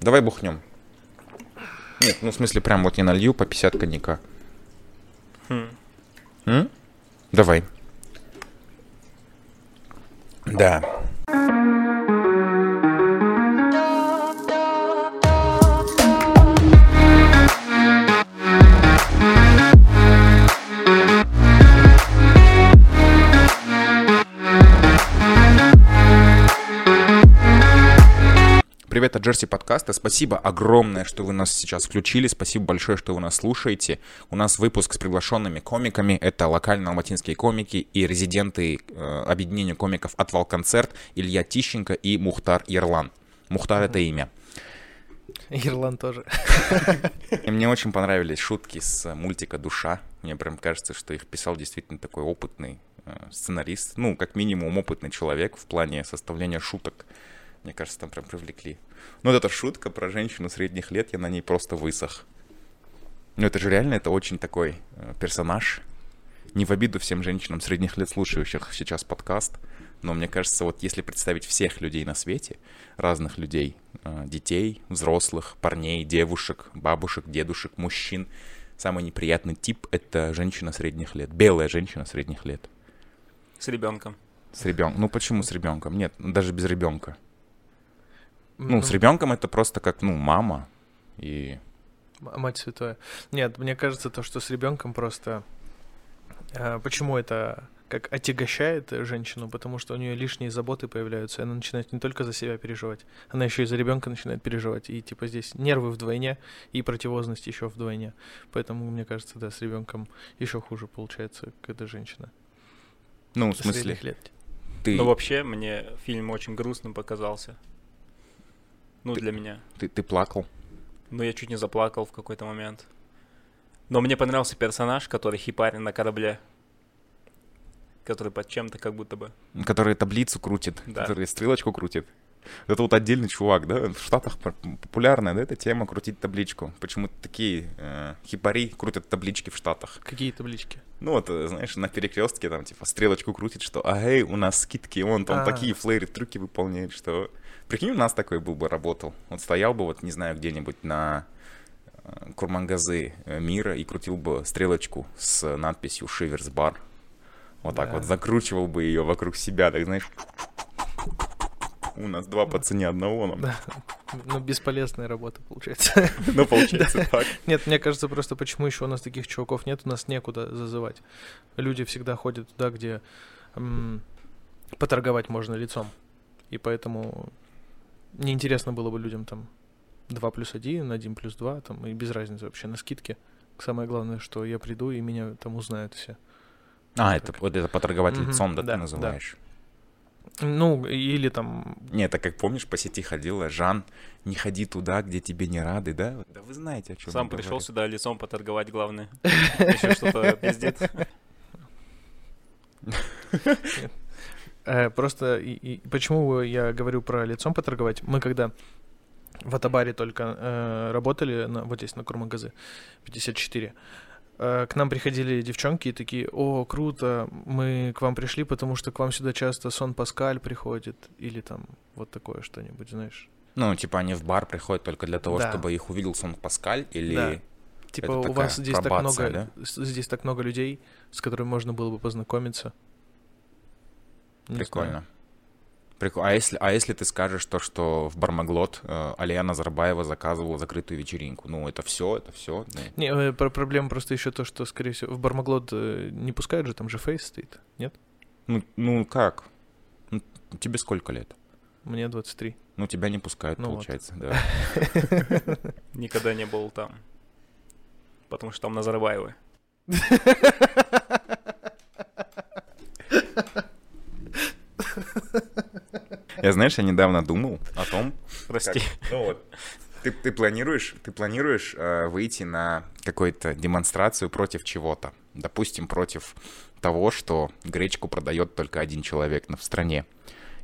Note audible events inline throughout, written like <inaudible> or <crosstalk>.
Давай бухнем. Нет, ну в смысле прям вот я налью по 50 коньяка. Хм. М? Давай. Да. От Джерси подкаста. Спасибо огромное, что вы нас сейчас включили. Спасибо большое, что вы нас слушаете. У нас выпуск с приглашенными комиками. Это локальные алматинские комики и резиденты э, объединения комиков «Отвал концерт» Илья Тищенко и Мухтар Ярлан. Мухтар — это имя. Ирланд тоже. И мне очень понравились шутки с мультика «Душа». Мне прям кажется, что их писал действительно такой опытный э, сценарист. Ну, как минимум, опытный человек в плане составления шуток. Мне кажется, там прям привлекли. Ну, вот эта шутка про женщину средних лет, я на ней просто высох. Ну, это же реально, это очень такой э, персонаж. Не в обиду всем женщинам средних лет, слушающих сейчас подкаст. Но мне кажется, вот если представить всех людей на свете, разных людей, э, детей, взрослых, парней, девушек, бабушек, дедушек, мужчин, самый неприятный тип — это женщина средних лет. Белая женщина средних лет. С ребенком. С ребенком. Ну почему с ребенком? Нет, даже без ребенка. Ну, с ребенком это просто как, ну, мама и... Мать святая. Нет, мне кажется, то, что с ребенком просто... э, Почему это как отягощает женщину? Потому что у нее лишние заботы появляются, и она начинает не только за себя переживать, она еще и за ребенка начинает переживать. И типа здесь нервы вдвойне, и противозность еще вдвойне. Поэтому, мне кажется, да, с ребенком еще хуже получается, когда женщина. Ну, в средних смысле, лет. ты, Но вообще, мне фильм очень грустным показался. Ну, Ты- для меня. ты, ты плакал? Но я чуть не заплакал в какой-то момент. Но мне понравился персонаж, который хипарин на корабле. Который под чем-то как будто бы. Который таблицу крутит, Да. который стрелочку крутит. Это вот отдельный чувак, да? В Штатах популярная, да, эта тема крутить табличку. Почему такие э, хипари крутят таблички в Штатах? Какие таблички? Ну вот, э, знаешь, на перекрестке там типа стрелочку крутит, что эй, у нас скидки, он там А. такие флейры, трюки выполняет, что... Прикинь, у нас такой был бы, работал. Вот стоял бы, вот, не знаю, где-нибудь на э, Курмангазы э, мира и крутил бы стрелочку с надписью «Шиверс бар». Вот так Да. вот закручивал бы ее вокруг себя, так знаешь. У нас два по цене одного, нам. Да. Ну, бесполезная работа получается. <laughs> Ну, получается <laughs> так. Нет, мне кажется, просто почему еще у нас таких чуваков нет, у нас некуда зазывать. Люди всегда ходят туда, где поторговать можно лицом. И поэтому неинтересно было бы людям там 2 плюс 1, 1 плюс 2, там, и без разницы вообще на скидке. Самое главное, что я приду, и меня там узнают все. А, это вот это поторговать Мгм, лицом, да, да, ты да. называешь? Ну, или там... Не, это как помнишь, по сети ходила Жан, не ходи туда, где тебе не рады, да? Да вы знаете, о чем Сам пришел сюда лицом поторговать, главное. Еще что-то пиздит. <laughs> Э, Просто и, и почему я говорю про лицом поторговать? Мы когда в Атабаре только э, работали, на, вот здесь на Курмагазы 54, э, к нам приходили девчонки и такие, о, круто, мы к вам пришли, потому что к вам сюда часто Сон Паскаль приходит, или там вот такое что-нибудь, знаешь. Ну, типа они в бар приходят только для того, Да. чтобы их увидел Сон Паскаль, или... Да. Типа Это у вас здесь так пробация, много, с- здесь так много людей, с которыми можно было бы познакомиться. Не Прикольно. знаю. Прикольно. А если, а если ты скажешь то, что в Бармаглот э, Алия Назарбаева заказывала закрытую вечеринку? Ну, это все, это все. Не, э, про- проблема просто еще то, что, скорее всего, в Бармаглот э, не пускают же, там же фейс стоит, нет? Ну, ну как? Ну, тебе сколько лет? Мне 23. Ну, тебя не пускают, Ну вот. получается, да. <laughs> Никогда не был там. Потому что там Назарбаевы. <laughs> Я, знаешь, я недавно думал о том, <laughs> Прости. Ну вот, ты, ты планируешь, ты планируешь э, выйти на какую-то демонстрацию против чего-то. Допустим, против того, что гречку продает только один человек в стране.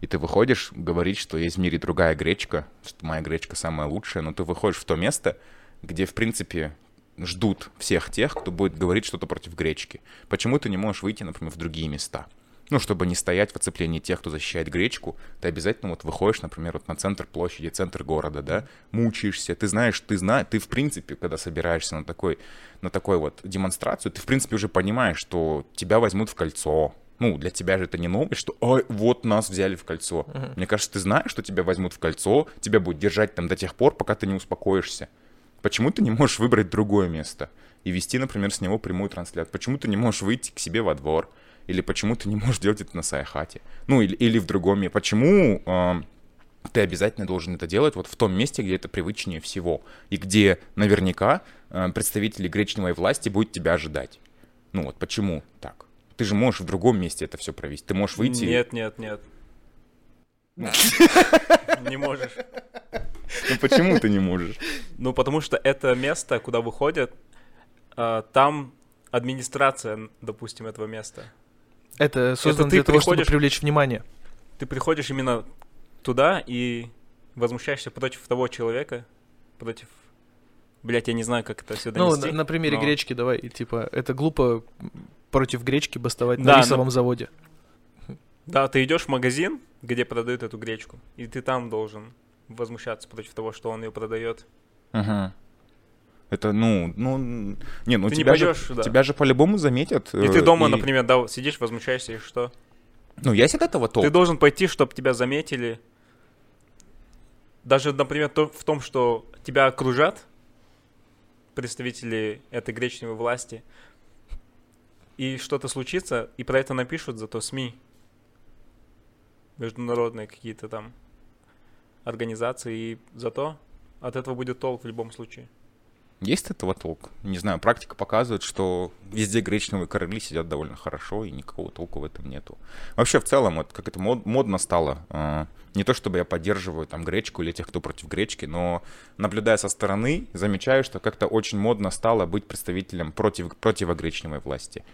И ты выходишь говорить, что есть в мире другая гречка, что моя гречка самая лучшая, но ты выходишь в то место, где, в принципе, ждут всех тех, кто будет говорить что-то против гречки. Почему ты не можешь выйти, например, в другие места? Ну, чтобы не стоять в оцеплении тех, кто защищает гречку, ты обязательно вот выходишь, например, вот на центр площади, центр города, да, мучаешься, ты знаешь, ты знаешь, ты в принципе, когда собираешься на такой, на такой вот демонстрацию, ты в принципе уже понимаешь, что тебя возьмут в кольцо, ну, для тебя же это не новость, что ой, вот нас взяли в кольцо. Uh-huh. Мне кажется, ты знаешь, что тебя возьмут в кольцо, тебя будут держать там до тех пор, пока ты не успокоишься. Почему ты не можешь выбрать другое место и вести, например, с него прямую трансляцию? Почему ты не можешь выйти к себе во двор? Или почему ты не можешь делать это на Сайхате? Ну, или, или в другом месте. Почему э, ты обязательно должен это делать вот в том месте, где это привычнее всего, и где наверняка э, представители гречневой власти будут тебя ожидать? Ну вот почему так? Ты же можешь в другом месте это все провести. Ты можешь выйти... Нет, нет, нет. <laughs> Не можешь. Ну почему ты не можешь? Ну потому что это место, куда выходят, а, там администрация, допустим, этого места. Это создано для того, чтобы привлечь внимание. Ты приходишь именно туда и возмущаешься против того человека, против... Блять, я не знаю, как это все донести. Ну, на, на примере но... гречки давай, типа, это глупо против гречки бастовать да, на рисовом но... заводе. Да, ты идешь в магазин, где продают эту гречку, и ты там должен возмущаться против того, что он ее продает. Ага. Это, ну, ну, не, ну ты тебя, не пойдешь, же, да. тебя же по-любому заметят. И ты э, дома, и... например, да, сидишь, возмущаешься, и что? Ну, есть от этого толк. Ты должен пойти, чтобы тебя заметили. Даже, например, то, в том, что тебя окружат представители этой гречневой власти, и что-то случится, и про это напишут зато СМИ. Международные какие-то там организации, и зато от этого будет толк в любом случае. Есть этого толк? Не знаю, практика показывает, что везде гречневые короли сидят довольно хорошо, и никакого толку в этом нету. Вообще, в целом, вот как это мод, модно стало. Э, не то, чтобы я поддерживаю там гречку или тех, кто против гречки, но наблюдая со стороны, замечаю, что как-то очень модно стало быть представителем против, противогречневой власти.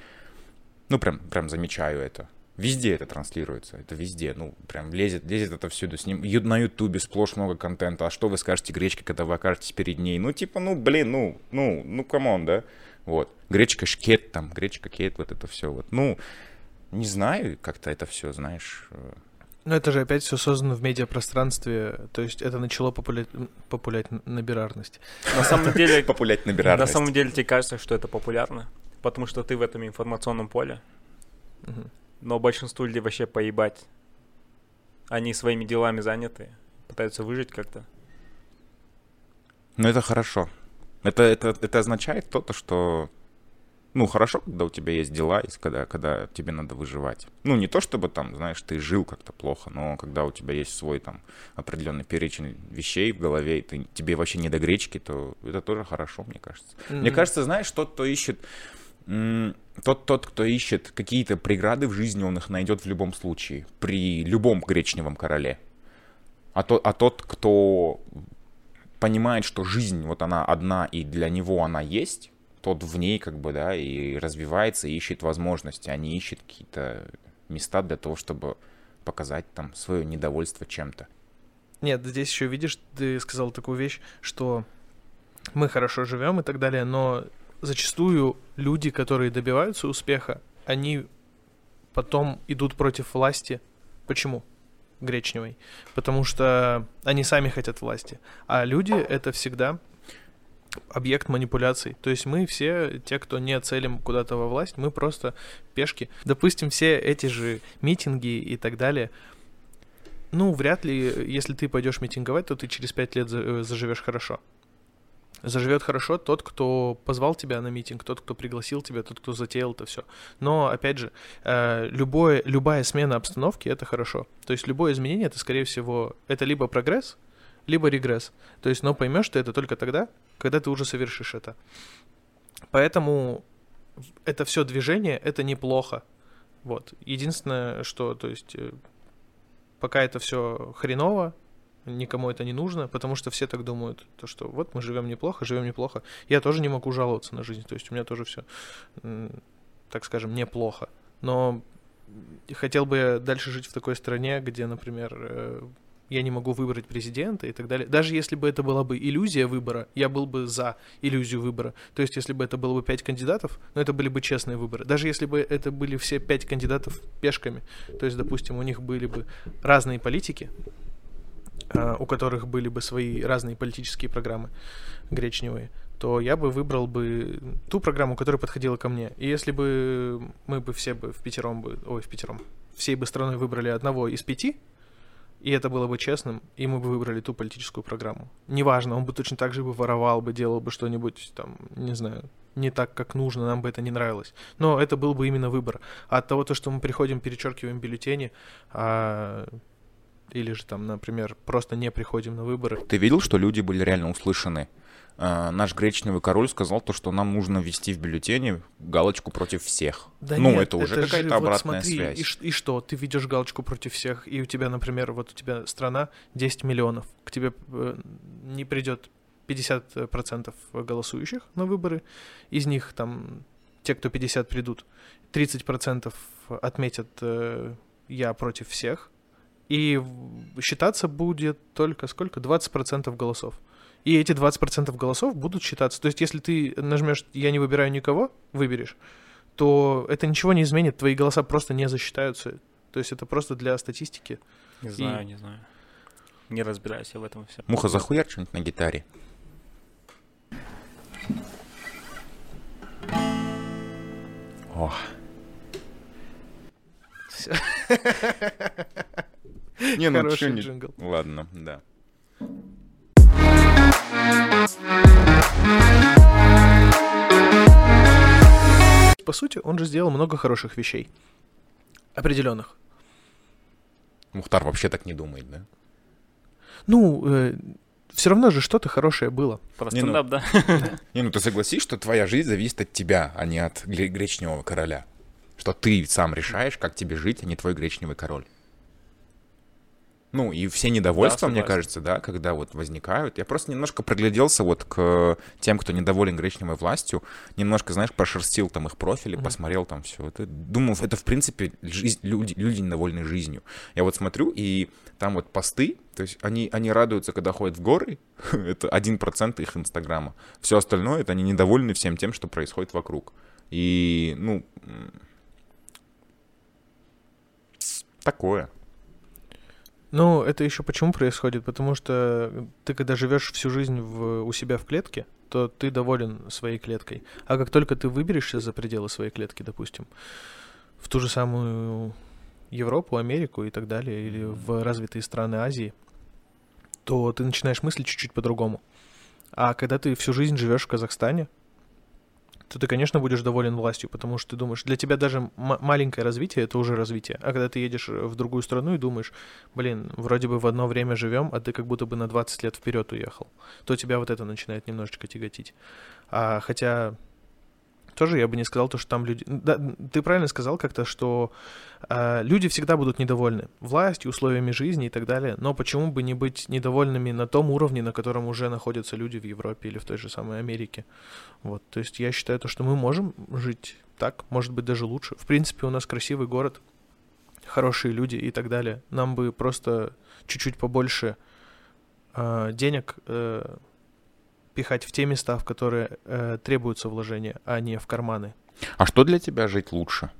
Ну, прям, прям замечаю это. Везде это транслируется, это везде, ну, прям лезет, лезет это всюду. С ним на Ютубе сплошь много контента. А что вы скажете гречке, когда вы окажетесь перед ней? Ну, типа, ну, блин, ну, ну, ну, come on, да? Вот. Гречка шкет там, гречка кет, вот это все. Вот. Ну, не знаю, как-то это все, знаешь. Э. Ну, это же опять все создано в медиапространстве, то есть это начало популять, популять набирарность. На самом деле... <laughs> Популять набирарность. На самом деле тебе кажется, что это популярно, потому что ты в этом информационном поле. Но большинству людей вообще поебать. Они своими делами заняты, пытаются выжить как-то. Ну, это хорошо. Это, это, это означает то-то, что... Ну, хорошо, когда у тебя есть дела, когда, когда тебе надо выживать. Ну, не то, чтобы там, знаешь, ты жил как-то плохо, но когда у тебя есть свой там определенный перечень вещей в голове, и ты, тебе вообще не до гречки, то это тоже хорошо, мне кажется. Mm-hmm. Мне кажется, знаешь, тот, кто ищет тот, тот, кто ищет какие-то преграды в жизни, он их найдет в любом случае, при любом гречневом короле. А, то, а тот, кто понимает, что жизнь вот она одна и для него она есть, тот в ней как бы, да, и развивается, и ищет возможности, а не ищет какие-то места для того, чтобы показать там свое недовольство чем-то. Нет, здесь еще видишь, ты сказал такую вещь, что мы хорошо живем и так далее, но зачастую люди, которые добиваются успеха, они потом идут против власти. Почему? Гречневой. Потому что они сами хотят власти. А люди — это всегда объект манипуляций. То есть мы все, те, кто не целим куда-то во власть, мы просто пешки. Допустим, все эти же митинги и так далее. Ну, вряд ли, если ты пойдешь митинговать, то ты через пять лет э, заживешь хорошо заживет хорошо тот, кто позвал тебя на митинг, тот, кто пригласил тебя, тот, кто затеял это все. Но, опять же, э, любое, любая смена обстановки — это хорошо. То есть любое изменение — это, скорее всего, это либо прогресс, либо регресс. То есть, но поймешь ты это только тогда, когда ты уже совершишь это. Поэтому это все движение — это неплохо. Вот. Единственное, что, то есть, э, пока это все хреново, никому это не нужно, потому что все так думают, то что вот мы живем неплохо, живем неплохо. Я тоже не могу жаловаться на жизнь, то есть у меня тоже все, так скажем, неплохо. Но хотел бы я дальше жить в такой стране, где, например, э, я не могу выбрать президента и так далее. Даже если бы это была бы иллюзия выбора, я был бы за иллюзию выбора. То есть, если бы это было бы пять кандидатов, но это были бы честные выборы. Даже если бы это были все пять кандидатов пешками, то есть, допустим, у них были бы разные политики, у которых были бы свои разные политические программы гречневые, то я бы выбрал бы ту программу, которая подходила ко мне. И если бы мы бы все бы в пятером бы, ой, в пятером, всей бы страной выбрали одного из пяти, и это было бы честным, и мы бы выбрали ту политическую программу. Неважно, он бы точно так же бы воровал бы, делал бы что-нибудь там, не знаю, не так, как нужно, нам бы это не нравилось. Но это был бы именно выбор. А от того, то, что мы приходим, перечеркиваем бюллетени, а или же там, например, просто не приходим на выборы. Ты видел, что люди были реально услышаны? Uh, наш гречневый король сказал то, что нам нужно ввести в бюллетене галочку против всех. Да ну, нет, это уже это какая-то обратная вот смотри, связь. И, и что? Ты видишь галочку против всех, и у тебя, например, вот у тебя страна 10 миллионов, к тебе э, не придет 50% голосующих на выборы, из них там те, кто 50 придут, 30% отметят э, «я против всех», и считаться будет только сколько? 20% голосов. И эти 20% голосов будут считаться. То есть, если ты нажмешь «я не выбираю никого», выберешь, то это ничего не изменит, твои голоса просто не засчитаются. То есть это просто для статистики. Не знаю, и... не знаю. Не разбираюсь я в этом все. Муха, захуяр что-нибудь на гитаре. О. Все. <laughs> Не, ну что не... Джингл. Ладно, да. По сути, он же сделал много хороших вещей. Определенных. Мухтар вообще так не думает, да? Ну, э, все равно же что-то хорошее было. Про стендап, ну, да? <laughs> Не, ну ты согласись, что твоя жизнь зависит от тебя, а не от гречневого короля. Что ты сам решаешь, как тебе жить, а не твой гречневый король. Ну, и все недовольства, да, мне кажется, да, когда вот возникают. Я просто немножко прогляделся вот к тем, кто недоволен гречневой властью, немножко, знаешь, прошерстил там их профили, mm-hmm. посмотрел там все. Это, думал, это, в принципе, жизнь, люди, люди недовольны жизнью. Я вот смотрю, и там вот посты, то есть они, они радуются, когда ходят в горы, <laughs> это один процент их инстаграма. Все остальное, это они недовольны всем тем, что происходит вокруг. И, ну, такое. Ну, это еще почему происходит? Потому что ты, когда живешь всю жизнь в, у себя в клетке, то ты доволен своей клеткой. А как только ты выберешься за пределы своей клетки, допустим, в ту же самую Европу, Америку и так далее, или в развитые страны Азии, то ты начинаешь мыслить чуть-чуть по-другому. А когда ты всю жизнь живешь в Казахстане, то ты, конечно, будешь доволен властью, потому что ты думаешь, для тебя даже маленькое развитие — это уже развитие. А когда ты едешь в другую страну и думаешь, блин, вроде бы в одно время живем, а ты как будто бы на 20 лет вперед уехал, то тебя вот это начинает немножечко тяготить. А хотя тоже я бы не сказал то, что там люди... Да, ты правильно сказал как-то, что э, люди всегда будут недовольны властью, условиями жизни и так далее, но почему бы не быть недовольными на том уровне, на котором уже находятся люди в Европе или в той же самой Америке? Вот, то есть я считаю то, что мы можем жить так, может быть, даже лучше. В принципе, у нас красивый город, хорошие люди и так далее. Нам бы просто чуть-чуть побольше э, денег... Э, пихать в те места, в которые э, требуются вложения, а не в карманы. А что для тебя жить лучше?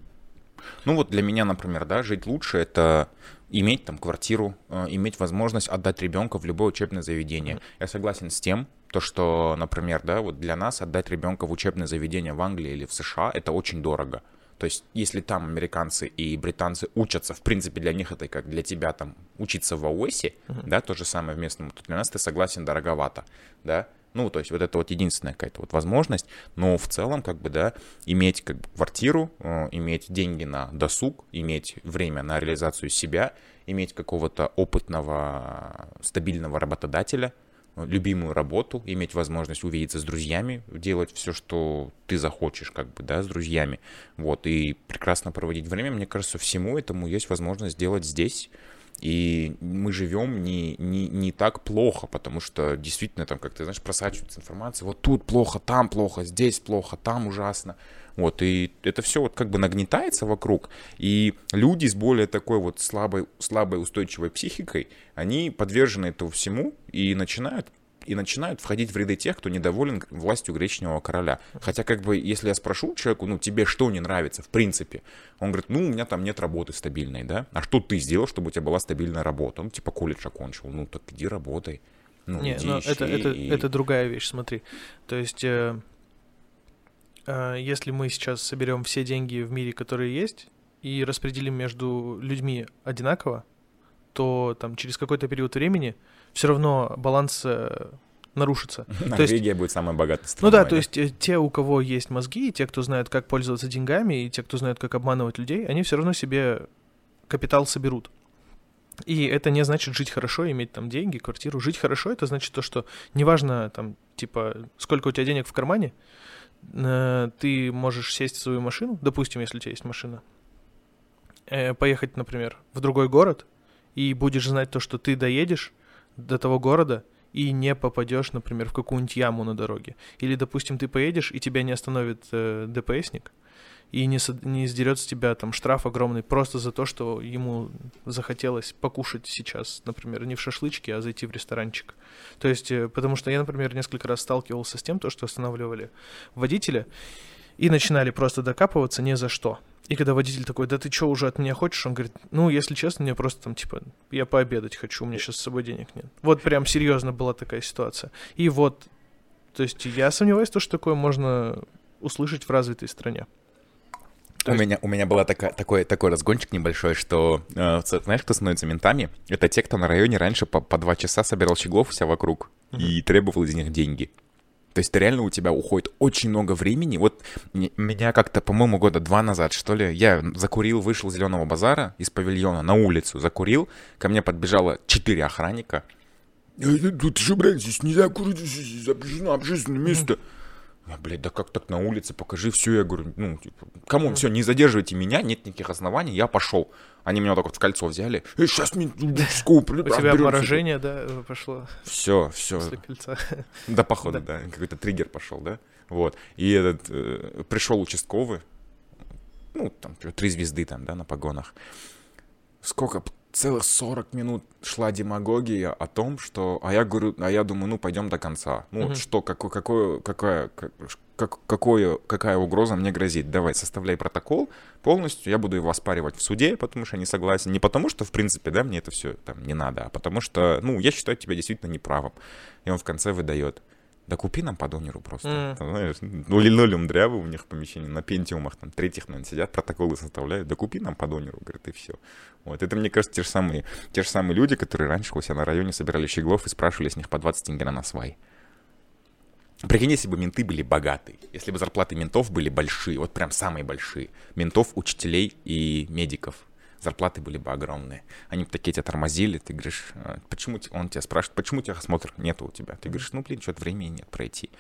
Ну вот для меня, например, да, жить лучше это иметь там квартиру, э, иметь возможность отдать ребенка в любое учебное заведение. Mm-hmm. Я согласен с тем, то что, например, да, вот для нас отдать ребенка в учебное заведение в Англии или в США это очень дорого. То есть, если там американцы и британцы учатся, в принципе, для них это как для тебя там учиться в ООСе, uh-huh. да, то же самое в местном, то для нас ты согласен дороговато, да. Ну, то есть вот это вот единственная какая-то вот возможность, но в целом, как бы, да, иметь как бы квартиру, э, иметь деньги на досуг, иметь время на реализацию себя, иметь какого-то опытного, стабильного работодателя, любимую работу, иметь возможность увидеться с друзьями, делать все, что ты захочешь, как бы, да, с друзьями, вот, и прекрасно проводить время, мне кажется, всему этому есть возможность сделать здесь, И мы живем не, не, не так плохо, потому что действительно там, как ты знаешь, просачивается информация. Вот тут плохо, там плохо, здесь плохо, там ужасно. Вот, и это все вот как бы нагнетается вокруг, и люди с более такой вот слабой, слабой устойчивой психикой, они подвержены этому всему и начинают и начинают входить в ряды тех, кто недоволен властью гречневого короля. Хотя, как бы, если я спрошу человеку, ну, тебе что не нравится, в принципе, он говорит, ну, у меня там нет работы стабильной, да, а что ты сделал, чтобы у тебя была стабильная работа? Он, типа, колледж окончил, ну, так иди работай. Ну, не, иди, но ищи это, это, и- это другая вещь, смотри. То есть, э, э, если мы сейчас соберем все деньги в мире, которые есть, и распределим между людьми одинаково, то там через какой-то период времени все равно баланс э, нарушится. <laughs> То есть- Норвегия будет самой богатой Ну страной. да, то есть э, те, у кого есть мозги, и те, кто знает, как пользоваться деньгами, и те, кто знает, как обманывать людей, они все равно себе капитал соберут. И это не значит жить хорошо, иметь там деньги, квартиру. Жить хорошо это значит то, что неважно там, типа, сколько у тебя денег в кармане, э, ты можешь сесть в свою машину, допустим, если у тебя есть машина, поехать, например, в другой город, и будешь знать то, что ты доедешь до того города и не попадешь, например, в какую-нибудь яму на дороге. Или, допустим, ты поедешь, и тебя не остановит э, ДПСник, и не, не сдерет с тебя там штраф огромный просто за то, что ему захотелось покушать сейчас, например, не в шашлычке, а зайти в ресторанчик. То есть, э, потому что я, например, несколько раз сталкивался с тем, то, что останавливали водителя и начинали просто докапываться ни за что. И когда водитель такой, да ты что уже от меня хочешь? Он говорит, ну, если честно, мне просто там, типа, я пообедать хочу, у меня сейчас с собой денег нет. Вот прям серьезно была такая ситуация. И вот, то есть я сомневаюсь, то, что такое можно услышать в развитой стране. То У есть- меня, у меня был такой, такой, такой разгончик небольшой, что, э, знаешь, кто становится ментами? Это те, кто на районе раньше по, по два часа собирал щеглов у себя вокруг и требовал из них деньги. То есть реально у тебя уходит очень много времени. Вот меня как-то, по-моему, года два назад, что ли, я закурил, вышел с зеленого базара из павильона на улицу, закурил, ко мне подбежало четыре охранника. «Э, Тут же, блядь, здесь нельзя курить, запрещено общественное место. Я, блядь, да как так на улице, покажи все. Я говорю, ну, типа, кому, все, не задерживайте меня, нет никаких оснований, я пошел. Они меня вот так вот в кольцо взяли. Э, сейчас мне скоп, У тебя обморожение, да, пошло Все, все. после кольца. Да, походу, да. Какой-то триггер пошел, да? Вот. И этот э, пришел участковый, ну, там, чё, три звезды там, да, на погонах. Сколько? Целых 40 минут шла демагогия о том, что... А я говорю, а я думаю, ну, пойдем до конца. Ну, Мгм. что, какое, какое, какая, как, как- какое, какая угроза мне грозит? Давай, составляй протокол полностью, я буду его оспаривать в суде, потому что я не согласен. Не потому что, в принципе, да, мне это все там не надо, а потому что, ну, я считаю тебя действительно неправым. И он в конце выдает. Да купи нам по донеру просто. Мгм. Там, Знаешь, ну, линолеум дрявый у них в помещении, на пентиумах, там, третьих, наверное, сидят, протоколы составляют. Да купи нам по донеру, говорит, и все. Вот, это, мне кажется, те же самые, те же самые люди, которые раньше у себя на районе собирали щеглов и спрашивали с них по 20 тенге на свай. Прикинь, если бы менты были богатые, если бы зарплаты ментов были большие, вот прям самые большие, ментов, учителей и медиков, зарплаты были бы огромные. Они бы такие тебя тормозили, ты говоришь, «А, почему, те-» он тебя спрашивает, почему техосмотр нету у тебя? Ты говоришь, ну, блин, что-то времени нет пройти.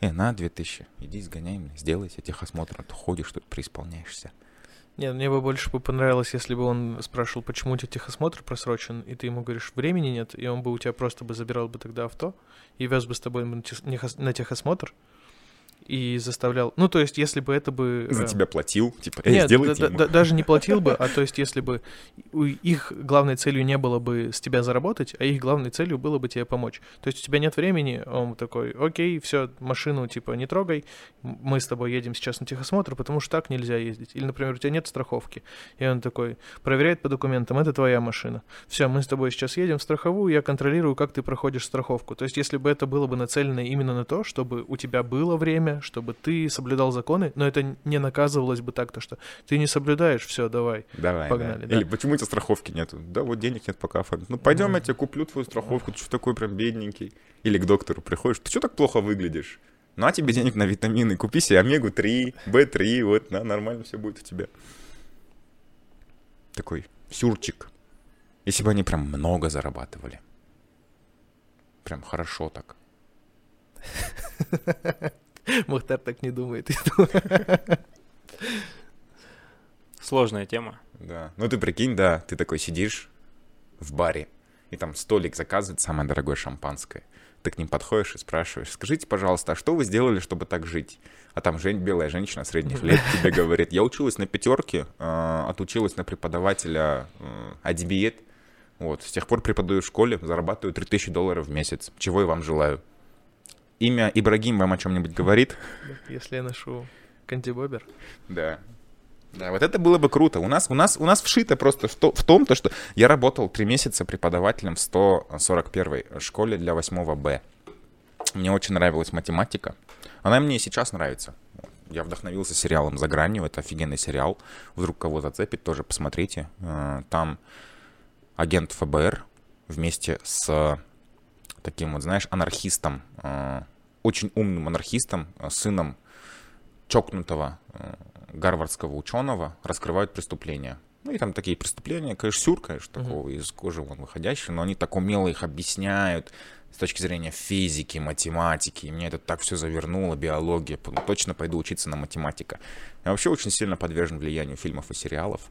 Э, на, 2000, иди сгоняй мне, сделай себе техосмотр, а то ходишь тут, преисполняешься. Нет, мне бы больше бы понравилось, если бы он спрашивал, почему у тебя техосмотр просрочен, и ты ему говоришь, времени нет, и он бы у тебя просто бы забирал бы тогда авто и вез бы с тобой на техосмотр и заставлял... Ну, то есть, если бы это бы... За э, тебя платил, типа, эй, Нет, сделайте да- ему». да- даже не платил бы, <laughs> а то есть если бы их главной целью не было бы с тебя заработать, а их главной целью было бы тебе помочь. То есть у тебя нет времени, он такой, окей, все, машину типа не трогай, мы с тобой едем сейчас на техосмотр, потому что так нельзя ездить. Или, например, у тебя нет страховки, и он такой проверяет по документам, это твоя машина. Все, мы с тобой сейчас едем в страховую, я контролирую, как ты проходишь страховку. То есть если бы это было бы нацелено именно на то, чтобы у тебя было время, чтобы ты соблюдал законы, но это не наказывалось бы так, то что ты не соблюдаешь, все, давай. Давай, Погнали, да. да. Или почему у тебя страховки нету? Да вот денег нет пока оформить. Ну пойдем, Ну. я тебе куплю твою страховку, ты что такой прям бедненький. Или к доктору приходишь, ты что так плохо выглядишь? Ну а тебе денег на витамины, купи себе омегу-3, B3, вот, на, нормально все будет у тебя. Такой сюрчик. Если бы они прям много зарабатывали. Прям хорошо так. <laughs> <laughs> Мухтар так не думает. <laughs> Сложная тема. Да. Ну ты прикинь, да, ты такой сидишь, в баре, и там столик заказывает самое дорогое шампанское. Ты к ним подходишь и спрашиваешь, скажите, пожалуйста, а что вы сделали, чтобы так жить? А там жень, белая женщина средних <laughs> лет тебе говорит, я училась на пятерке, э, отучилась на преподавателя э, Адибиет, вот, с тех пор преподаю в школе, зарабатываю 3000 долларов в месяц, чего я вам желаю. Имя Ибрагим вам о чем-нибудь говорит? Если я ношу кантибобер. Да, да, вот это было бы круто. У нас, у нас, у нас вшито просто в, то, в том, то, что я работал три месяца преподавателем в 141 школе для 8 Б. Мне очень нравилась математика. Она мне и сейчас нравится. Я вдохновился сериалом «За гранью». Это офигенный сериал. Вдруг кого зацепит, тоже посмотрите. Э, там агент ФБР вместе с таким вот, знаешь, анархистом, э, очень умным анархистом, э, сыном чокнутого гарвардского ученого раскрывают преступления. Ну и там такие преступления, конечно, сюр, конечно, такого uh-huh. из кожи вон выходящие, но они так умело их объясняют с точки зрения физики, математики. И мне это так все завернуло, биология. Точно пойду учиться на математика. Я вообще очень сильно подвержен влиянию фильмов и сериалов.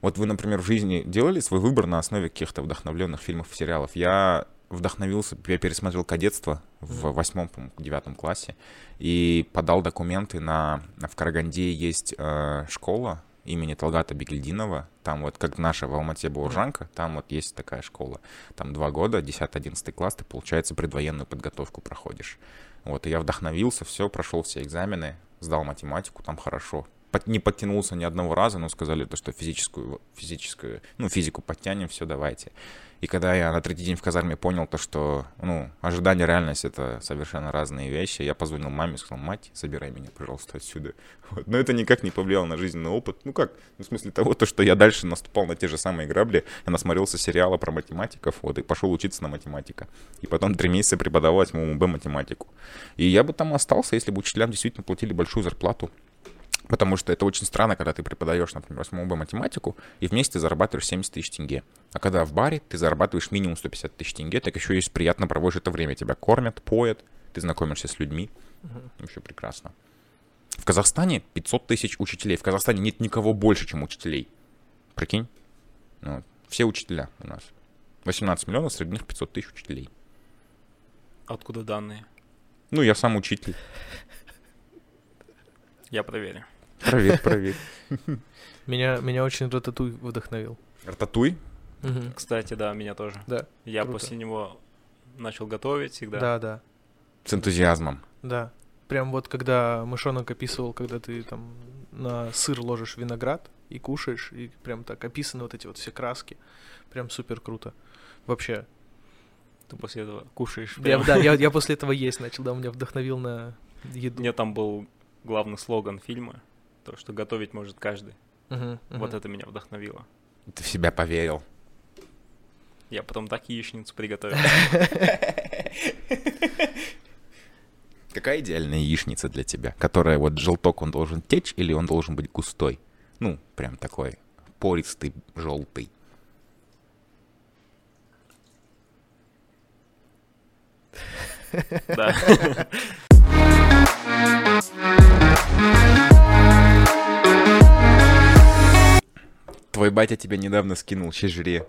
Вот вы, например, в жизни делали свой выбор на основе каких-то вдохновленных фильмов и сериалов. Я вдохновился, я пересмотрел «Кадетство» в восьмом, девятом классе и подал документы на... В Караганде есть э, школа имени Талгата Бегельдинова, там вот как наша в Алмате Бауржанка, там вот есть такая школа, там два года, 10-11 класс, ты, получается, предвоенную подготовку проходишь. Вот, и я вдохновился, все, прошел все экзамены, сдал математику, там хорошо. Не подтянулся ни одного раза, но сказали то, что физическую, физическую, ну, физику подтянем, все, давайте. И когда я на третий день в казарме понял то, что, ну, ожидание реальность — это совершенно разные вещи, я позвонил маме, сказал, мать, забирай меня, пожалуйста, отсюда. <laughs> Вот. Но это никак не повлияло на жизненный опыт. Ну как, в смысле того, то, что я дальше наступал на те же самые грабли, я насмотрелся сериала про математиков, вот, и пошел учиться на математика. И потом три месяца преподавал 8 Б математику. И я бы там остался, если бы учителям действительно платили большую зарплату. Потому что это очень странно, когда ты преподаешь, например, 8 Б математику, и вместе ты зарабатываешь 70 тысяч тенге. А когда в баре ты зарабатываешь минимум 150 тысяч тенге, так еще есть приятно проводишь это время. Тебя кормят, поят, ты знакомишься с людьми. Угу. Вообще прекрасно. В Казахстане 500 тысяч учителей. В Казахстане нет никого больше, чем учителей. Прикинь? Ну, все учителя у нас. 18 миллионов, среди них 500 тысяч учителей. Откуда данные? Ну, я сам учитель. Я проверю. Проверь, проверь. <laughs> Меня, меня очень Рататуй вдохновил. Рататуй? Угу. Кстати, да, меня тоже. Да. Я круто. после него начал готовить всегда. Да, да. С энтузиазмом. Да. Прям вот когда мышонок описывал, когда ты там на сыр ложишь виноград и кушаешь, и прям так описаны вот эти вот все краски. Прям супер круто. Вообще. Ты после этого кушаешь. Я, да, я, я <laughs> после этого есть начал, да, меня вдохновил на еду. Мне там был главный слоган фильма, то, что готовить может каждый. Uh-huh, uh-huh. Вот это меня вдохновило. Ты в себя поверил. Я потом так яичницу приготовил. <laughs> Какая идеальная яичница для тебя? Которая вот желток, он должен течь или он должен быть густой? Ну, прям такой пористый, желтый. Да. <laughs> Твой батя тебя недавно скинул щежре.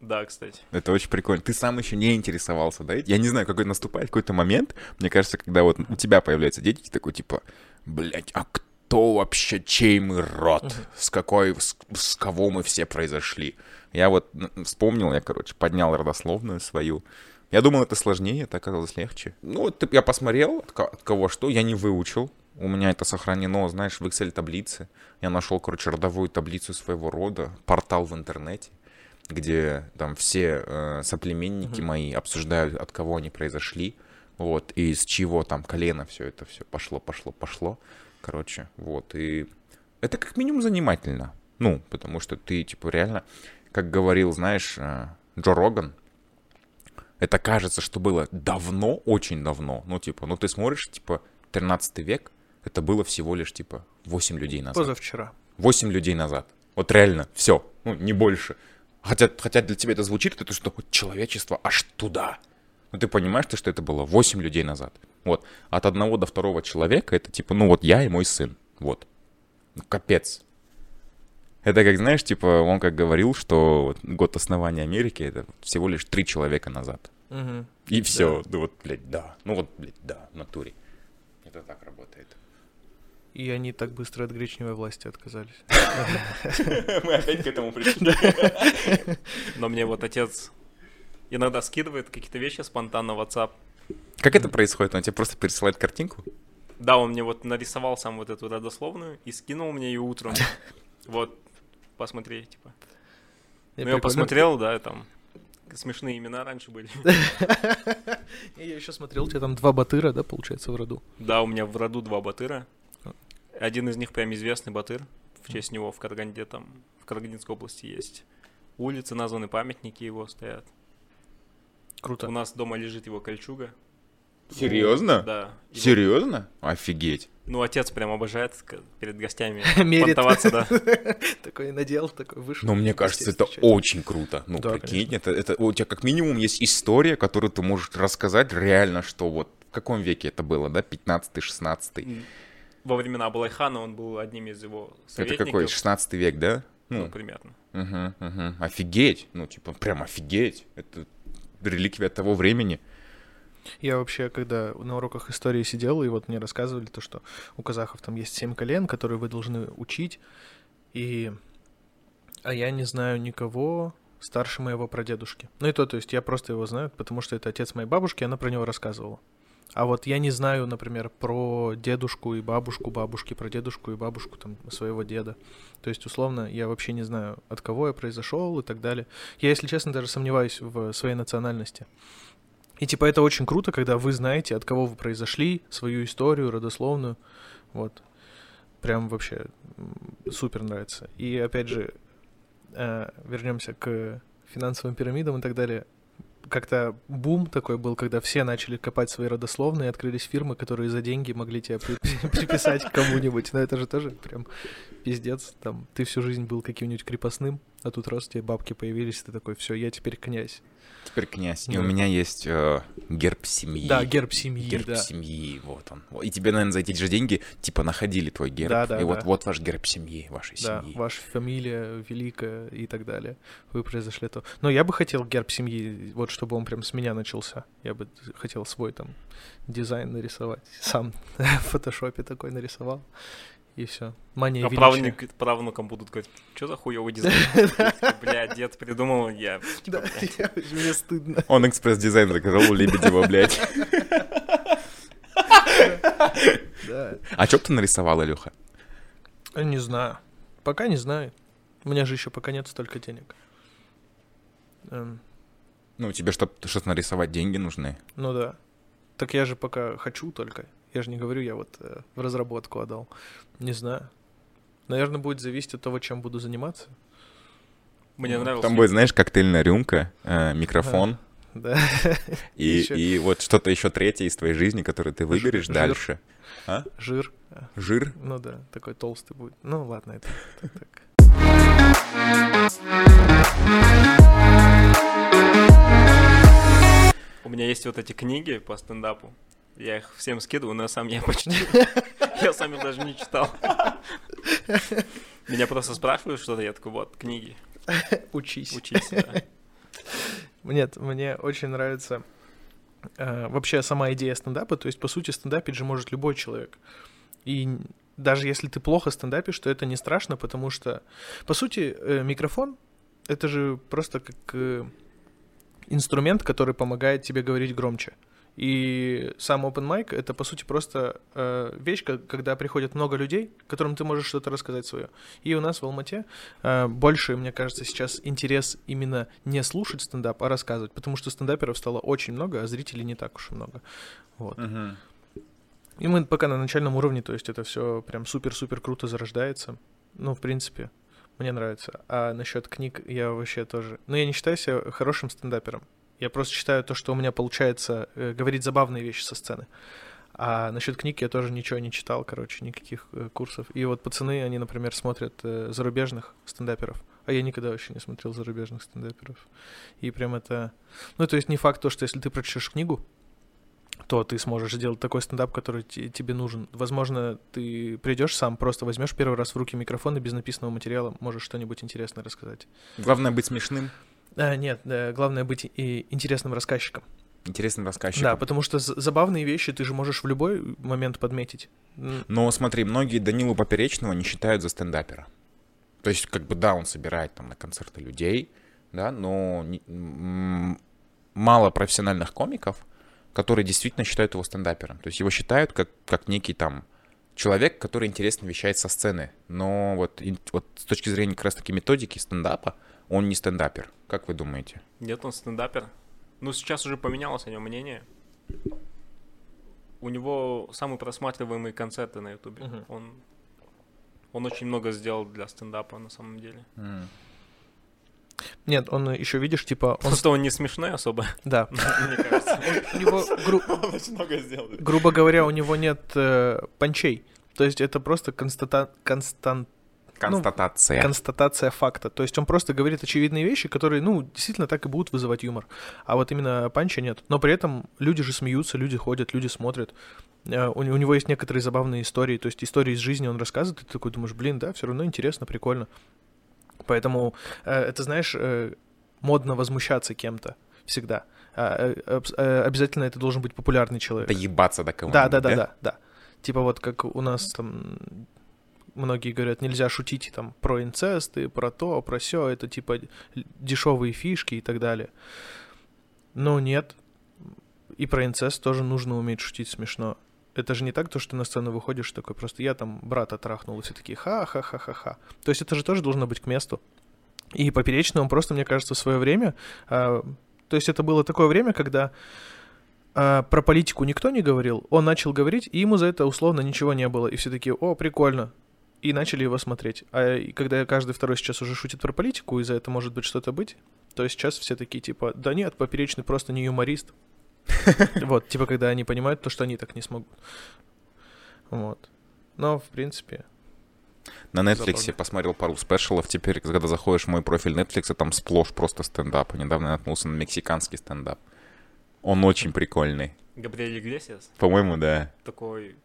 Да, кстати. Это очень прикольно. Ты сам еще не интересовался, да? Я не знаю, какой наступает какой-то момент. Мне кажется, когда вот у тебя появляются дети, ты такой типа, блядь, а кто вообще, чей мы род? С какой, с, с кого мы все произошли? Я вот вспомнил, я, короче, поднял родословную свою. Я думал, это сложнее, это оказалось легче. Ну, вот я посмотрел, от кого что, я не выучил. У меня это сохранено, знаешь, в Excel-таблице. Я нашел, короче, родовую таблицу своего рода, портал в интернете где там все э, соплеменники mm-hmm. мои обсуждают, от кого они произошли, вот, и из чего там колено все это все пошло, пошло, пошло, короче, вот, и это как минимум занимательно, ну, потому что ты, типа, реально, как говорил, знаешь, э, Джо Роган, это кажется, что было давно, очень давно, ну, типа, ну, ты смотришь, типа, 13 век, это было всего лишь, типа, 8 людей назад. Позавчера. 8 людей назад. Вот реально, все, ну, не больше. Хотя, хотя для тебя это звучит, это что человечество аж туда. Но ты понимаешь, что это было 8 людей назад. Вот. От одного до второго человека это типа, ну вот я и мой сын. Вот. Ну, капец. Это как, знаешь, типа, он как говорил, что год основания Америки это всего лишь три человека назад. Мгм. И все. Ну вот, блядь, да. Ну вот, блядь, да, в натуре. Это так работает. И они так быстро от гречневой власти отказались. <laughs> Мы опять к этому пришли. Но мне вот отец иногда скидывает какие-то вещи спонтанно в WhatsApp. Как это происходит? Он тебе просто пересылает картинку? Да, он мне вот нарисовал сам вот эту родословную и скинул мне ее утром. <laughs> Вот, посмотри, типа. Я Ну, я посмотрел, да, там смешные имена раньше были. <laughs> Я еще смотрел, у тебя там два батыра, да, получается, в роду. Да, у меня в роду два батыра. Один из них прям известный батыр. В честь него в Караганде там, в Карагандинской области есть улицы, названы памятники его стоят. Круто. У нас дома лежит его кольчуга. Серьезно? Да. Серьезно? Офигеть. Ну, отец прям обожает перед гостями <laughs> понтоваться, да. <laughs> Такой надел, такой вышел. Но мне кажется, это очень круто. Ну, Да, прикинь, это, это у тебя как минимум есть история, которую ты можешь рассказать реально, что вот в каком веке это было, да, 15-й, 16 Во времена Абулайхана он был одним из его Это советников. какой, 16 век, да? Ну, Ну, примерно. Мгм. Офигеть. Ну, типа, прям офигеть. Это реликвия того времени. Я вообще, когда на уроках истории сидел, и вот мне рассказывали то, что у казахов там есть семь колен, которые вы должны учить, и... А я не знаю никого старше моего прадедушки. Ну и то, то есть я просто его знаю, потому что это отец моей бабушки, она про него рассказывала. А вот я не знаю, например, про дедушку и бабушку, бабушки, про дедушку и бабушку там своего деда. То есть, условно, я вообще не знаю, от кого я произошел и так далее. Я, если честно, даже сомневаюсь в своей национальности. И типа это очень круто, когда вы знаете, от кого вы произошли, свою историю, родословную. Вот. Прям вообще супер нравится. И опять же, э, вернемся к финансовым пирамидам и так далее. Как-то бум такой был, когда все начали копать свои родословные, открылись фирмы, которые за деньги могли тебя при- <laughs> приписать кому-нибудь. Но это же тоже прям пиздец. Там ты всю жизнь был каким-нибудь крепостным, а тут раз тебе бабки появились, ты такой, все, я теперь князь. Теперь князь. И у меня есть э, герб семьи. Да, герб семьи, Герб да. семьи, вот он. И тебе, наверное, за эти же деньги, типа, находили твой герб. Да, да, и вот, да. вот ваш герб семьи, вашей Да, семьи. ваша фамилия великая и так далее. Вы произошли то. Но я бы хотел герб семьи, вот чтобы он прям с меня начался. Я бы хотел свой там дизайн нарисовать. Сам <laughs> в фотошопе такой нарисовал. И все. Мания А правнук- правнукам будут говорить, что за хуёвый дизайн? <laughs> Бля, дед придумал, я... Да, я- мне стыдно. Он экспресс-дизайн заказал у Лебедева, блядь. Да. А что ты нарисовал, Илюха? А, Не знаю. Пока не знаю. У меня же еще пока нет столько денег. Эм, Ну, тебе что что-то нарисовать деньги нужны. Ну да. Так я же пока хочу только. Я же не говорю, я вот э, в разработку отдал. Не знаю. Наверное, будет зависеть от того, чем буду заниматься. Мне нравился. Там будет, знаешь, коктейльная рюмка, э, микрофон Да. <laughs> и, и вот что-то еще третье из твоей жизни, которое ты выберешь Жир. дальше. Жир. А, Жир? Ну да, такой толстый будет. Ну ладно, это так. так. У меня есть вот эти книги по стендапу. Я их всем скидываю, но сам я почти... <laughs> Я сам их даже не читал. Меня просто спрашивают что-то, я такой, вот, книги, Учись. учись. да. Нет, мне очень нравится э, вообще сама идея стендапа. То есть, по сути, стендапить же может любой человек. И даже если ты плохо стендапишь, то это не страшно, потому что, по сути, э, микрофон — это же просто как э, инструмент, который помогает тебе говорить громче. И сам open mic — это, по сути, просто э, вещь, ко- когда приходит много людей, которым ты можешь что-то рассказать свое. И у нас в Алмате э, больше, мне кажется, сейчас интерес именно не слушать стендап, а рассказывать, потому что стендаперов стало очень много, а зрителей не так уж и много. Вот. И мы пока на начальном уровне, то есть это все прям супер-супер круто зарождается. Ну, в принципе, мне нравится. А насчет книг я вообще тоже... Ну, я не считаю себя хорошим стендапером. Я просто считаю то, что у меня получается э, говорить забавные вещи со сцены. А насчет книг я тоже ничего не читал, короче, никаких э, курсов. И вот пацаны, они, например, смотрят э, зарубежных стендаперов. А я никогда вообще не смотрел зарубежных стендаперов. И прям это... Ну, то есть не факт то, что если ты прочтешь книгу, то ты сможешь сделать такой стендап, который тебе нужен. Возможно, ты придешь сам, просто возьмешь первый раз в руки микрофон и без написанного материала можешь что-нибудь интересное рассказать. Главное быть смешным. А, нет, да, главное быть и интересным рассказчиком. Интересным рассказчиком. Да, потому что забавные вещи ты же можешь в любой момент подметить. Но смотри, многие Данилу Поперечного не считают за стендапера. То есть, как бы, да, он собирает там на концерты людей, да, но не, мало профессиональных комиков, которые действительно считают его стендапером. То есть его считают как, как некий там человек, который интересно вещает со сцены. Но вот, вот с точки зрения как раз таки методики стендапа, он не стендапер. Как вы думаете? Нет, он стендапер. Ну, сейчас уже поменялось о нем мнение. У него самые просматриваемые концерты на Ютубе. Uh-huh. Он, он очень много сделал для стендапа на самом деле. Mm. Нет, он еще, видишь, типа... Он... Просто он не смешной особо. <laughs> Да. Мне кажется. У него, <laughs> грубо говоря, у него нет э, панчей. То есть это просто констата... констант... Констатация. Ну, констатация факта. То есть он просто говорит очевидные вещи, которые, ну, действительно так и будут вызывать юмор. А вот именно панча нет. Но при этом люди же смеются, люди ходят, люди смотрят. Uh, у, у него есть некоторые забавные истории, то есть истории из жизни он рассказывает, и ты такой думаешь, блин, да, все равно интересно, прикольно. Поэтому э, это, знаешь, э, модно возмущаться кем-то всегда. А, э, обязательно это должен быть популярный человек. Доебаться до кого-то. Да, да, да, да, да. Типа вот как у нас там многие говорят, нельзя шутить там про инцесты, про то, про все, это типа дешевые фишки и так далее. Но нет, и про инцест тоже нужно уметь шутить смешно. Это же не так, то, что на сцену выходишь такой, просто я там брата трахнул, и все такие ха-ха-ха-ха-ха. То есть это же тоже должно быть к месту. И Поперечный, он просто, мне кажется, в свое время... А, то есть это было такое время, когда а, про политику никто не говорил, он начал говорить, и ему за это условно ничего не было. И все такие, о, прикольно, и начали его смотреть. А когда каждый второй сейчас уже шутит про политику, и за это может быть что-то быть, то сейчас все такие типа, да нет, Поперечный просто не юморист, <laughs> Вот, типа, когда они понимают то, что они так не смогут. Вот. Но, в принципе... На Netflix я посмотрел пару спешалов. Теперь, когда заходишь в мой профиль Netflix, там сплошь просто стендап. Недавно наткнулся на мексиканский стендап. Он очень прикольный. Габриэль Иглесиас? По-моему, да. Такой...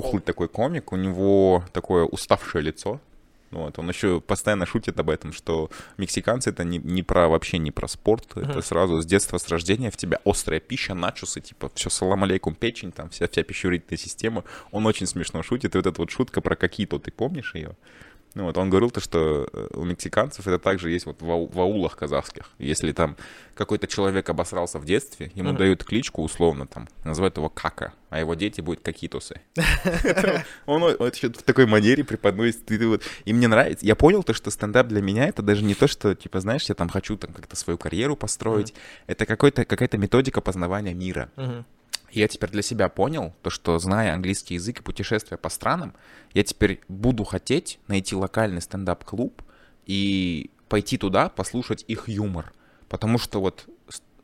Пухлый такой комик. У него такое уставшее лицо. Вот, он еще постоянно шутит об этом, что мексиканцы это не, не про вообще не про спорт, uh-huh. это сразу с детства, с рождения в тебя острая пища, начосы, типа все салам алейкум, печень, там вся, вся пищеварительная система. Он очень смешно шутит, и вот эта вот шутка про какие-то, ты помнишь ее? Ну, вот он говорил то, что э, у мексиканцев это также есть вот в, в аулах казахских. Если там какой-то человек обосрался в детстве, ему mm-hmm. дают кличку условно, там, называют его Кака, а его дети будут Какитусы. <laughs> Он в такой манере преподносит. И мне нравится. Я понял то, что стендап для меня это даже не то, что, типа, знаешь, я там хочу там как-то свою карьеру построить. Это какая-то методика познавания мира я теперь для себя понял, то, что зная английский язык и путешествия по странам, я теперь буду хотеть найти локальный стендап-клуб и пойти туда, послушать их юмор. Потому что вот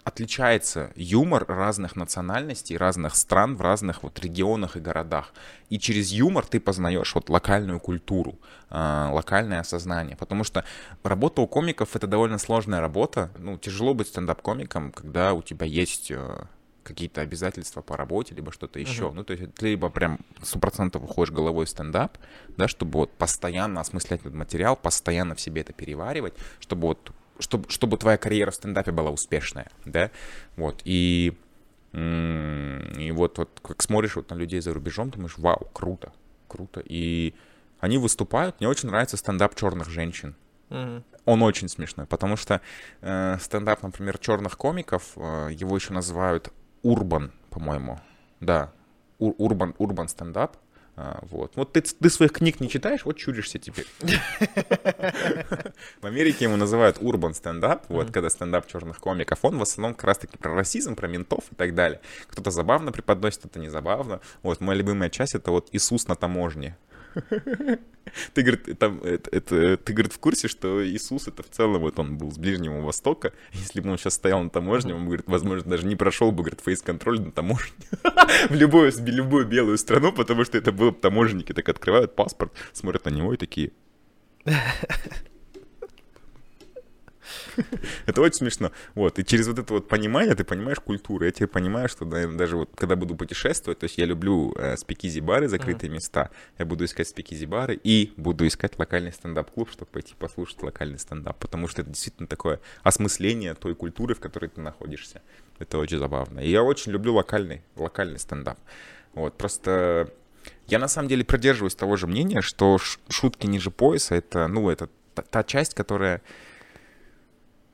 отличается юмор разных национальностей, разных стран в разных вот регионах и городах. И через юмор ты познаешь вот локальную культуру, э, локальное осознание. Потому что работа у комиков это довольно сложная работа. Ну, тяжело быть стендап-комиком, когда у тебя есть э, какие-то обязательства по работе, либо что-то еще. Uh-huh. Ну, то есть ты либо прям сто процентов уходишь головой в стендап, да, чтобы вот постоянно осмыслять этот материал, постоянно в себе это переваривать, чтобы вот, чтобы, чтобы твоя карьера в стендапе была успешная, да, вот, и, и вот, вот как смотришь вот на людей за рубежом, думаешь, вау, круто, круто, и они выступают, мне очень нравится стендап черных женщин, Uh-huh. Он очень смешной, потому что э, стендап, например, черных комиков, э, его еще называют Урбан, по-моему. Да, Урбан, Урбан стендап. А, вот. Вот ты, ты своих книг не читаешь, вот чудишься теперь. <laughs> В Америке ему называют урбан стендап, вот, когда стендап черных комиков. Он в основном как раз-таки про расизм, про ментов и так далее. Кто-то забавно преподносит, кто-то не забавно. Вот, моя любимая часть — это вот Иисус на таможне. <laughs> Ты, говорит, там, это, это, ты, говорит, в курсе, что Иисус это в целом, вот он был с Ближнего Востока, <laughs> если бы он сейчас стоял на таможне, он, говорит, возможно, даже не прошел бы, говорит, фейс-контроль на таможне. <laughs> В любую, любую белую страну, потому что это было таможенники так открывают паспорт, смотрят на него и такие... <laughs> Это очень смешно. Вот, и через вот это вот понимание ты понимаешь культуру. Я теперь понимаю, что даже вот когда буду путешествовать, то есть я люблю э, спикизи-бары, закрытые места, я буду искать speakeasy-бары и буду искать локальный стендап-клуб, чтобы пойти послушать локальный стендап, потому что это действительно такое осмысление той культуры, в которой ты находишься. Это очень забавно. И я очень люблю локальный, локальный стендап. Вот, просто я на самом деле придерживаюсь того же мнения, что шутки ниже пояса это, ну, это та, та часть, которая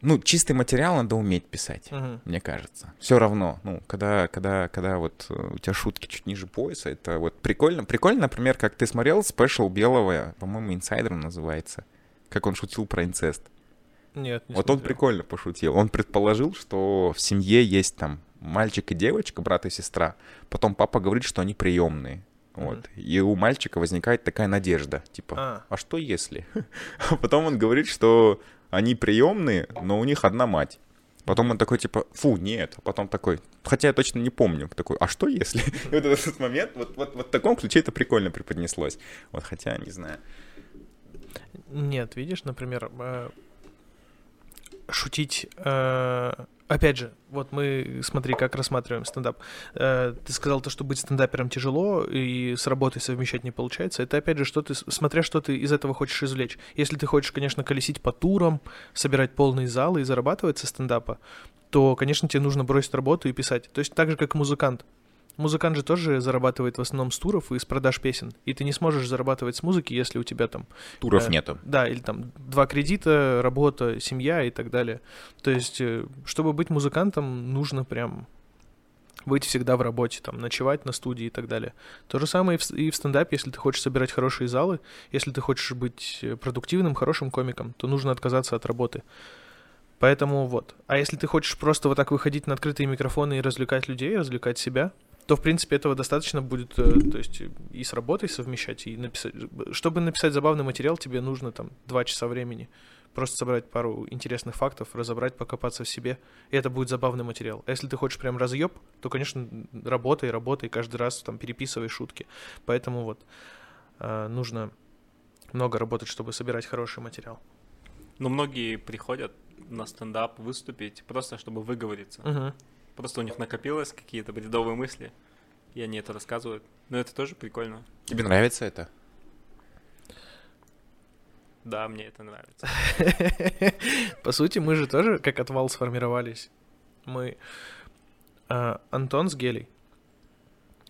ну, чистый материал надо уметь писать, uh-huh. мне кажется. Все равно, ну, когда, когда, когда вот э, у тебя шутки чуть ниже пояса, это вот прикольно. Прикольно, например, как ты смотрел special Белого, по-моему, инсайдером называется, как он шутил про инцест. Нет, не Вот смотрел. он прикольно пошутил. Он предположил, что в семье есть там мальчик и девочка, брат и сестра. Потом папа говорит, что они приемные. Вот. Mm-hmm. И у мальчика возникает такая надежда, типа, а, а что если? <laughs> А потом он говорит, что они приемные, но у них одна мать. Потом он такой, типа, фу, нет. Потом такой, хотя я точно не помню, такой, а что если? <laughs> И вот этот момент, вот, вот, вот в таком ключе это прикольно преподнеслось. Вот, хотя, не знаю. Нет, видишь, например, э, шутить э, Опять же, вот мы, смотри, как рассматриваем стендап. Э, ты сказал то, что быть стендапером тяжело и с работой совмещать не получается. Это, опять же, что ты, смотря что ты из этого хочешь извлечь. Если ты хочешь, конечно, колесить по турам, собирать полные залы и зарабатывать со стендапа, то, конечно, тебе нужно бросить работу и писать. То есть так же, как музыкант. Музыкант же тоже зарабатывает в основном с туров и с продаж песен. И ты не сможешь зарабатывать с музыки, если у тебя там... Туров э, нету. Да, или там два кредита, работа, семья и так далее. То есть, э, чтобы быть музыкантом, нужно прям быть всегда в работе, там, ночевать на студии и так далее. То же самое и в, и в стендапе, если ты хочешь собирать хорошие залы, если ты хочешь быть э, продуктивным, хорошим комиком, то нужно отказаться от работы. Поэтому вот. А если ты хочешь просто вот так выходить на открытые микрофоны и развлекать людей, развлекать себя, то, в принципе, этого достаточно будет, э, то есть и с работой совмещать, и написать. Чтобы написать забавный материал, тебе нужно там два часа времени. Просто собрать пару интересных фактов, разобрать, покопаться в себе, и это будет забавный материал. А если ты хочешь прям разъеб, то, конечно, работай, работай, каждый раз там переписывай шутки. Поэтому вот э, нужно много работать, чтобы собирать хороший материал. Но многие приходят на стендап выступить просто чтобы выговориться. Угу. Просто у них накопилось какие-то бредовые мысли, и они это рассказывают. Но это тоже прикольно. Тебе нравится это? Да, мне это нравится. <laughs> По сути, мы же тоже как отвал сформировались. Мы... А, Антон с Гелей,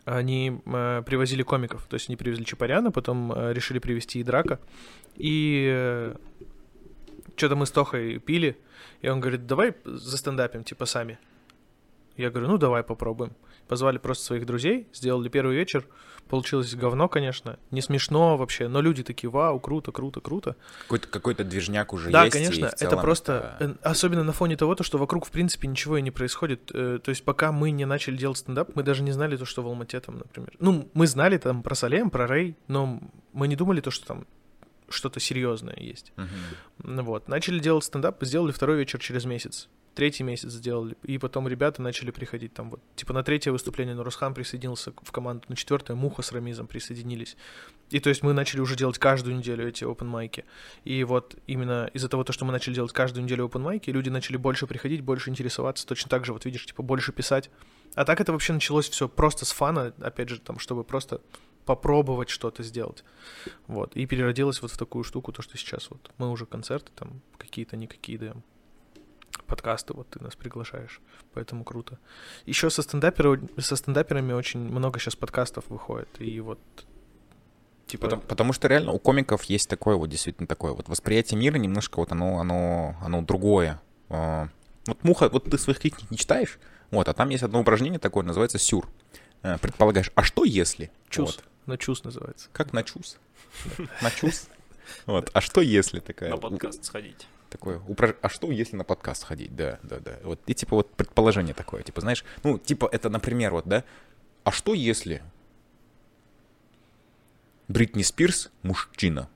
они э, привозили комиков, то есть они привезли Чапаряна, потом э, решили привезти и Драка, и э, что-то мы с Тохой пили, и он говорит, давай за стендапем, типа, сами. Я говорю, ну давай попробуем. Позвали просто своих друзей, сделали первый вечер. Получилось говно, конечно. Не смешно вообще, но люди такие, вау, круто, круто, круто. Какой-то какой движняк уже да, есть. Да, конечно, это просто... Это... Особенно на фоне того, то, что вокруг, в принципе, ничего и не происходит. Э, то есть пока мы не начали делать стендап, мы даже не знали то, что в Алмате там, например. Ну, мы знали там про Салем, про Рэй, но мы не думали то, что там что-то серьезное есть. Uh-huh. Вот. Начали делать стендап, сделали второй вечер через месяц третий месяц сделали, и потом ребята начали приходить там вот, типа на третье выступление Нурусхан присоединился в команду, на четвертое Муха с Рамизом присоединились. И то есть мы начали уже делать каждую неделю эти open майки. И вот именно из-за того, что мы начали делать каждую неделю open майки, люди начали больше приходить, больше интересоваться, точно так же, вот видишь, типа больше писать. А так это вообще началось все просто с фана, опять же, там, чтобы просто попробовать что-то сделать. Вот. И переродилось вот в такую штуку, то, что сейчас вот мы уже концерты там какие-то, никакие даем подкасты, вот ты нас приглашаешь, поэтому круто. Еще со, стендапер... со стендаперами очень много сейчас подкастов выходит, и вот Типа... Потому, потому что реально у комиков есть такое вот действительно такое вот восприятие мира немножко вот оно оно оно другое. А, вот муха, вот ты своих книг не читаешь, вот, а там есть одно упражнение такое, называется сюр. Э, предполагаешь, а что если? Чус. Вот. На чус называется. Как на чус? <laughs> На чус. Вот, а что если такая? На подкаст сходить такое, упраж... а что если на подкаст ходить, да, да, да, вот, и типа вот предположение такое, типа, знаешь, ну, типа это, например, вот, да, а что если Бритни Спирс мужчина?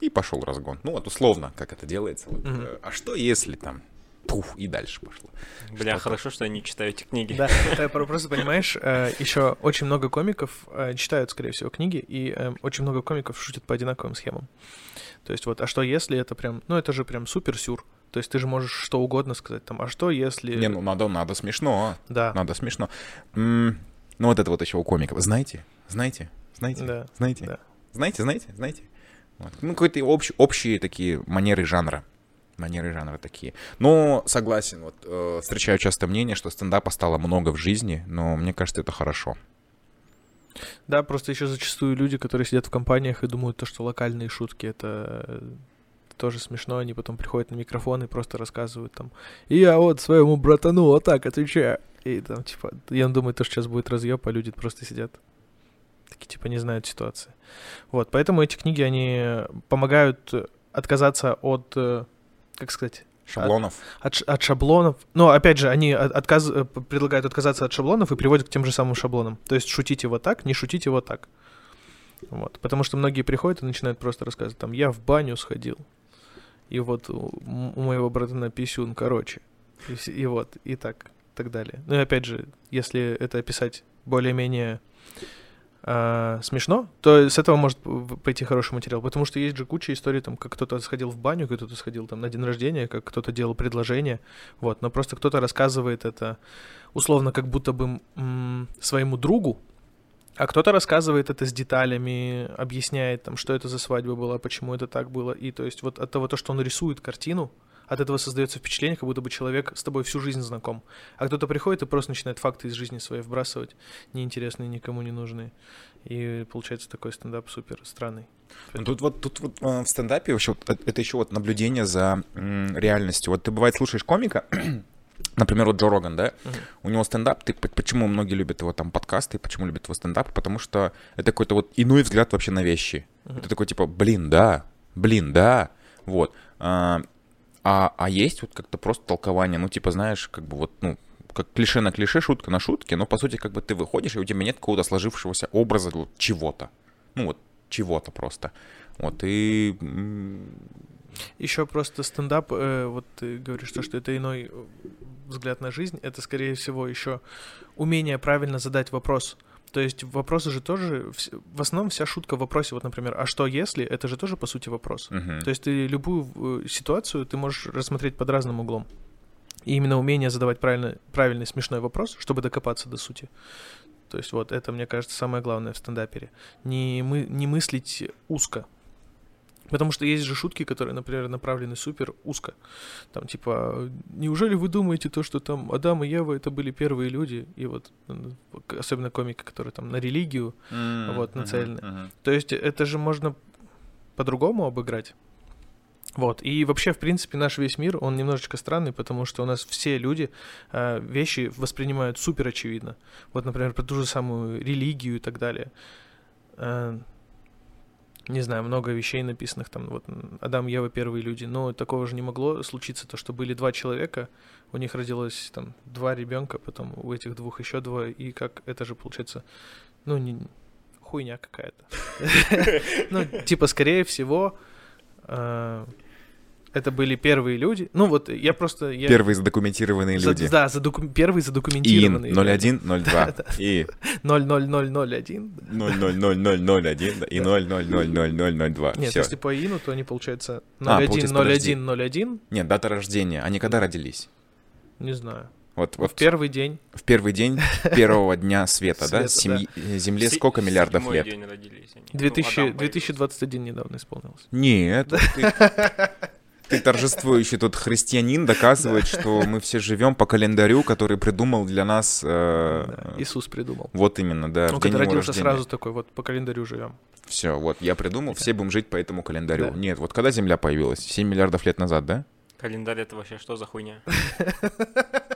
И пошел разгон. Ну, вот условно, как это делается. Вот. Mm-hmm. А что если там пух, и дальше пошло. Бля, что хорошо, что я не читаю эти книги. Да, ты просто понимаешь, э, еще очень много комиков э, читают, скорее всего, книги, и э, очень много комиков шутят по одинаковым схемам. То есть вот, а что если это прям, ну это же прям супер сюр. То есть ты же можешь что угодно сказать, там, а что если... Не, ну надо, надо смешно. Да. Надо смешно. М, Ну вот это вот еще у комиков. Знаете? Знаете? Знаете? Да. Знаете? Да. Знаете? Знаете? Знаете? Вот. Ну, какие-то общ- общие такие манеры жанра. Манеры жанра такие. Но согласен, вот э, встречаю часто мнение, что стендапа стало много в жизни, но мне кажется, это хорошо. Да, просто еще зачастую люди, которые сидят в компаниях и думают, то, что локальные шутки это э, тоже смешно, они потом приходят на микрофон и просто рассказывают там, и я вот своему братану вот так отвечаю. И там, типа, я думаю, то, что сейчас будет разъеб, а люди просто сидят. Такие, типа, не знают ситуации. Вот, поэтому эти книги, они помогают отказаться от, э, как сказать, Шаблонов. от, ш- от шаблонов. Но опять же, они от- отказ... э, предлагают отказаться от шаблонов и приводят к тем же самым шаблонам. То есть шутите вот так, не шутите вот так. Вот. Потому что многие приходят и начинают просто рассказывать, там, я в баню сходил, и вот у, у моего брата на писюн, короче. И, и вот, и так, так далее. Ну и опять же, если это описать более-менее а, смешно, то с этого может пойти хороший материал. Потому что есть же куча историй, там, как кто-то сходил в баню, как кто-то сходил там на день рождения, как кто-то делал предложение. Вот, но просто кто-то рассказывает это условно как будто бы м, своему другу, а кто-то рассказывает это с деталями, объясняет там, что это за свадьба была, почему это так было. И то есть вот от того, то, что он рисует картину, от этого создается впечатление, как будто бы человек с тобой всю жизнь знаком. А кто-то приходит и просто начинает факты из жизни своей вбрасывать, неинтересные, никому не нужные. И получается такой стендап супер странный. Ну, Тут вот, тут вот э, в стендапе вообще это еще вот наблюдение за реальностью. Вот ты бывает слушаешь комика, <clears throat> например, вот Джо Роган, да, Мгм. у него стендап, ты, почему многие любят его там подкасты, почему любят его стендап, потому что это какой-то вот иной взгляд вообще на вещи. Мгм. Это такой типа, блин, да, блин, да, вот. А, а, а есть вот как-то просто толкование, ну типа, знаешь, как бы вот, ну, как клише на клише, шутка на шутке, но по сути как бы ты выходишь, и у тебя нет какого-то сложившегося образа вот чего-то. Ну вот, чего-то просто. Вот, и... Еще просто стендап, э, вот ты говоришь, то, что это иной э, взгляд на жизнь, это, скорее всего, еще умение правильно задать вопрос. То есть вопросы же тоже, в основном вся шутка в вопросе, вот, например, а что если, это же тоже, по сути, вопрос. мгм. То есть ты любую э, ситуацию ты можешь рассмотреть под разным углом. И именно умение задавать правильно, правильный смешной вопрос, чтобы докопаться до сути. То есть вот это, мне кажется, самое главное в стендапере. Не, мы, не мыслить узко. Потому что есть же шутки, которые, например, направлены супер узко. Там типа, неужели вы думаете то, что там Адам и Ева это были первые люди? И вот, особенно комики, которые там на религию. М, вот, нацелены. мгм. То есть это же можно по-другому обыграть. Вот. И вообще, в принципе, наш весь мир, он немножечко странный, потому что у нас все люди э, вещи воспринимают супер очевидно. Вот, например, про ту же самую религию и так далее. Э, не знаю, много вещей написанных там, вот Адам, Ева, первые люди, но такого же не могло случиться, то, что были два человека, у них родилось там два ребенка, потом у этих двух еще двое, и как это же получается, ну, не, хуйня какая-то. <laughs> Ну, типа, скорее всего, э, это были первые люди. Ну, вот я просто... я- Первые задокументированные за- люди. Да, задоку- первые задокументированные. 01, 02 и 00001. 00001 да, и 0000002. Нет, если по ИИНу, то они, получается, А, получается, 010101, Нет, дата рождения. Они когда родились? не знаю. Вот, В вот первый день. в первый день первого дня света, да? Семьи- э, Земле сколько миллиардов лет? день родились они. Ну, 2000 Адам появился. 2021 недавно исполнилось. Нет, ты, ты торжествующий тут христианин доказывает, что мы все живем по календарю, который придумал для нас. э, Иисус придумал. Вот именно, да. Он день когда родился сразу такой, вот по календарю живем. Все, вот я придумал, все будем жить по этому календарю. Да. Нет, вот когда Земля появилась? 7 миллиардов лет назад, да? Календарь это вообще что за хуйня? <laughs>